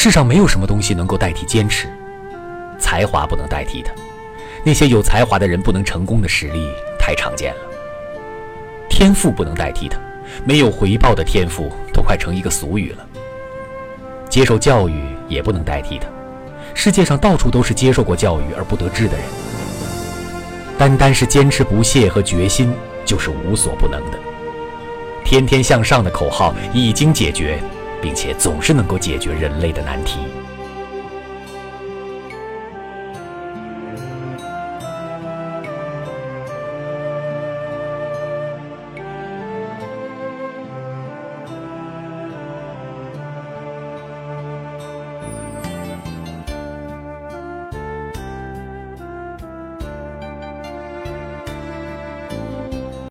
世上没有什么东西能够代替坚持，才华不能代替的。那些有才华的人不能成功的实例太常见了。天赋不能代替的，没有回报的天赋都快成一个俗语了。接受教育也不能代替的，世界上到处都是接受过教育而不得志的人。单单是坚持不懈和决心就是无所不能的。天天向上的口号已经解决，并且总是能够解决人类的难题。